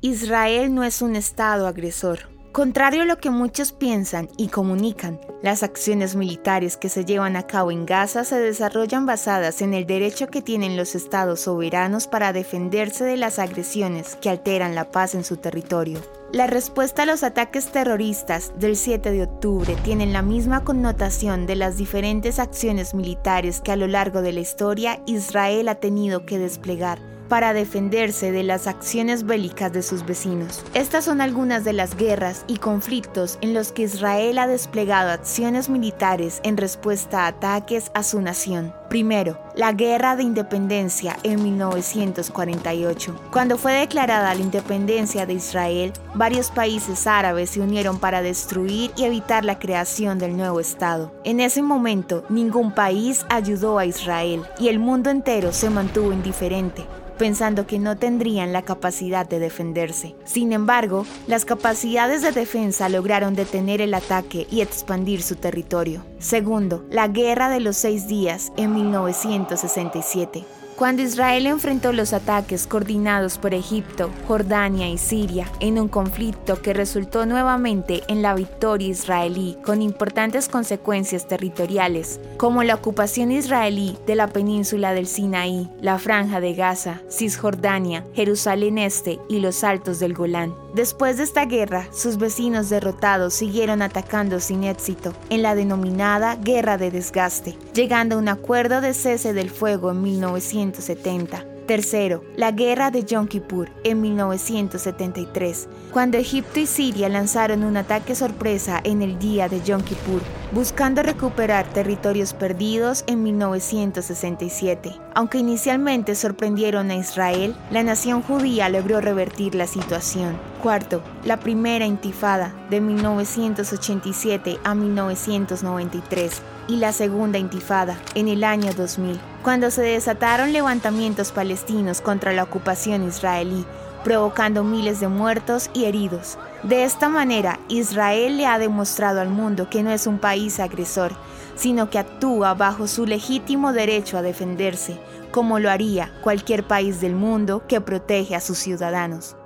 Israel no es un Estado agresor. Contrario a lo que muchos piensan y comunican, las acciones militares que se llevan a cabo en Gaza se desarrollan basadas en el derecho que tienen los estados soberanos para defenderse de las agresiones que alteran la paz en su territorio. La respuesta a los ataques terroristas del 7 de octubre tienen la misma connotación de las diferentes acciones militares que a lo largo de la historia Israel ha tenido que desplegar para defenderse de las acciones bélicas de sus vecinos. Estas son algunas de las guerras y conflictos en los que Israel ha desplegado acciones militares en respuesta a ataques a su nación. Primero, la Guerra de Independencia en 1948. Cuando fue declarada la independencia de Israel, varios países árabes se unieron para destruir y evitar la creación del nuevo Estado. En ese momento, ningún país ayudó a Israel y el mundo entero se mantuvo indiferente pensando que no tendrían la capacidad de defenderse. Sin embargo, las capacidades de defensa lograron detener el ataque y expandir su territorio. Segundo, la Guerra de los Seis Días en 1967. Cuando Israel enfrentó los ataques coordinados por Egipto, Jordania y Siria en un conflicto que resultó nuevamente en la victoria israelí con importantes consecuencias territoriales, como la ocupación israelí de la península del Sinaí, la franja de Gaza, Cisjordania, Jerusalén Este y los altos del Golán. Después de esta guerra, sus vecinos derrotados siguieron atacando sin éxito en la denominada Guerra de Desgaste, llegando a un acuerdo de cese del fuego en 1970. Tercero, la guerra de Yom Kippur en 1973, cuando Egipto y Siria lanzaron un ataque sorpresa en el día de Yom Kippur, buscando recuperar territorios perdidos en 1967. Aunque inicialmente sorprendieron a Israel, la nación judía logró revertir la situación. Cuarto, la primera intifada de 1987 a 1993 y la segunda intifada en el año 2000, cuando se desataron levantamientos palestinos contra la ocupación israelí, provocando miles de muertos y heridos. De esta manera, Israel le ha demostrado al mundo que no es un país agresor, sino que actúa bajo su legítimo derecho a defenderse, como lo haría cualquier país del mundo que protege a sus ciudadanos.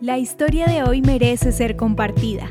La historia de hoy merece ser compartida.